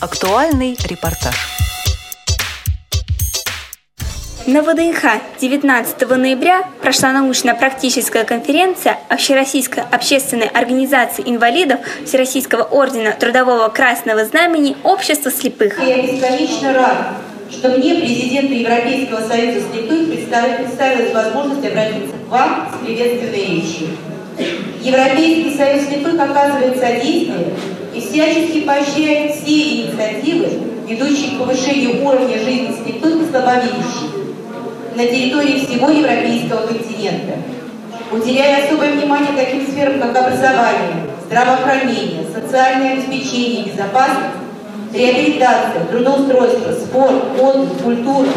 Актуальный репортаж. На ВДНХ 19 ноября прошла научно-практическая конференция Общероссийской общественной организации инвалидов Всероссийского ордена Трудового Красного Знамени Общества слепых. Я бесконечно рад, что мне, президенту Европейского союза слепых, представилась возможность обратиться к вам с приветственной речью. Европейский союз слепых оказывает содействие и всячески поощряет все инициативы, ведущие к повышению уровня жизни и слабовидящих на территории всего европейского континента, уделяя особое внимание таким сферам, как образование, здравоохранение, социальное обеспечение, безопасность, реабилитация, трудоустройство, спорт, отдых, культура,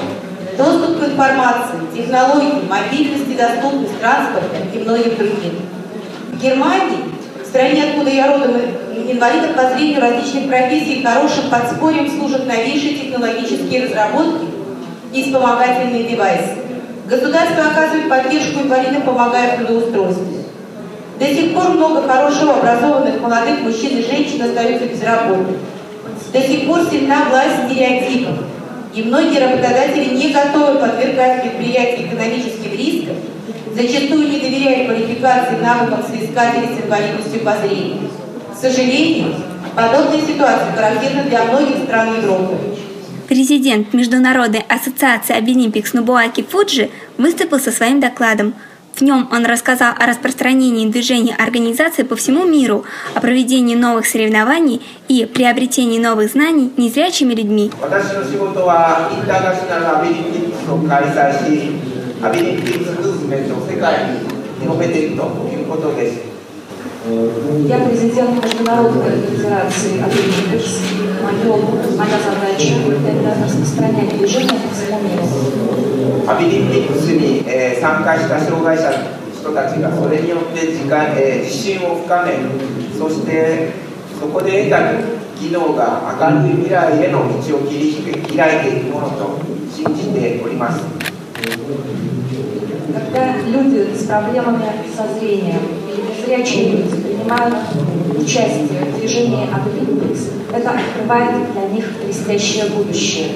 доступ к информации, технологии, мобильность и доступность транспорта и многим другим. В Германии, в стране, откуда я родом, инвалидов по зрению различных профессий хорошим подспорьем служат новейшие технологические разработки и вспомогательные девайсы. Государство оказывает поддержку инвалидам, помогая в трудоустройстве. До сих пор много хорошего образованных молодых мужчин и женщин остаются без работы. До сих пор сильна власть стереотипов, и многие работодатели не готовы подвергать предприятия экономическим рискам, зачастую не доверяя квалификации навыкам соискателей с инвалидностью по зрению. К сожалению, подобная ситуация характерна для многих стран Европы. Президент Международной ассоциации Обилимпикс Нубуаки Фуджи выступил со своим докладом – в нем он рассказал о распространении движения организации по всему миру, о проведении новых соревнований и приобретении новых знаний незрячими людьми. Я президент Международной федерации Обилимпикс. Моя задача – это распространять движение по всему миру. アビリンピックスに、えー、参加した障害者の人たちがそれによって時間、えー、自信を深めそしてそこで得た技能が明るい未来への道を切り開いていくものと信じております。 Когда люди с проблемами со зрением или незрячие люди принимают участие в движении Обилимпикс, это открывает для них блестящее будущее.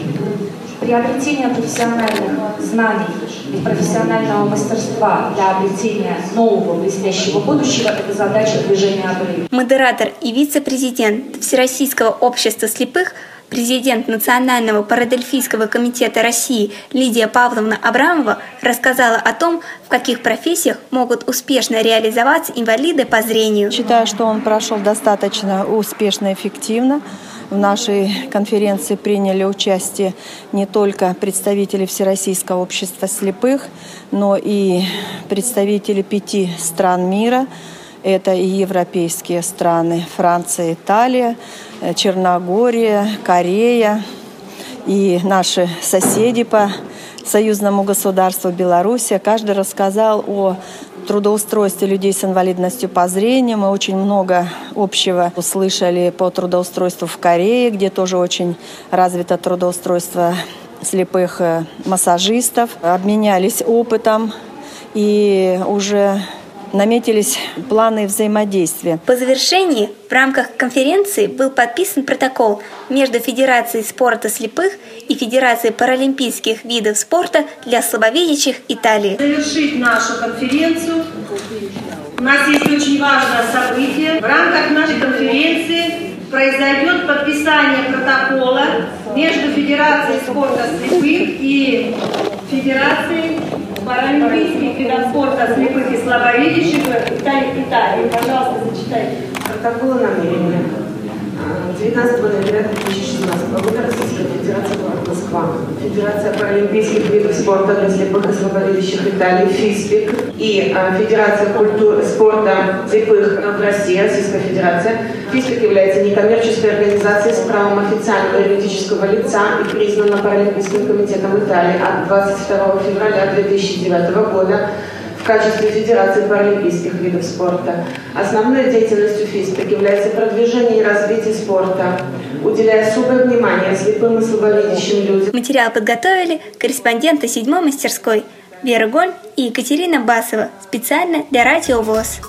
Приобретение профессиональных знаний и профессионального мастерства для обретения нового блестящего будущего – это задача движения «Обрыв». Модератор и вице-президент Всероссийского общества слепых Президент Национального парадельфийского комитета России Лидия Павловна Абрамова рассказала о том, в каких профессиях могут успешно реализоваться инвалиды по зрению. Считаю, что он прошел достаточно успешно и эффективно. В нашей конференции приняли участие не только представители Всероссийского общества слепых, но и представители пяти стран мира. Это и европейские страны Франция, Италия, э, Черногория, Корея и наши соседи по союзному государству Беларуси. Каждый рассказал о трудоустройстве людей с инвалидностью по зрению. Мы очень много общего услышали по трудоустройству в Корее, где тоже очень развито трудоустройство слепых э, массажистов. Обменялись опытом и уже наметились планы взаимодействия. По завершении в рамках конференции был подписан протокол между Федерацией спорта слепых и Федерацией паралимпийских видов спорта для слабовидящих Италии. Завершить нашу конференцию. У нас есть очень важное событие. В рамках нашей конференции произойдет подписание протокола между Федерацией спорта слепых и Федерацией паралимпийских видов спорта слепых и слабовидящих Италии. Пожалуйста, зачитайте. Протокол намерения. 19 ноября 2016 года Российская Федерация город Москва, Федерация паралимпийских видов спорта для слепых и слабовидящих Италии, ФИСПИК. И а, Федерация культуры спорта слепых в России, Российская Федерация. ФИСПИК является некоммерческой организацией с правом официального юридического лица и признана Паралимпийским комитетом Италии от 22 февраля 2009 года в качестве Федерации паралимпийских видов спорта. Основной деятельностью ФИСПИК является продвижение и развитие спорта, уделяя особое внимание слепым и слабовидящим людям. Материал подготовили корреспонденты седьмой мастерской Вера Голь и Екатерина Басова специально для Радио ВОЗ.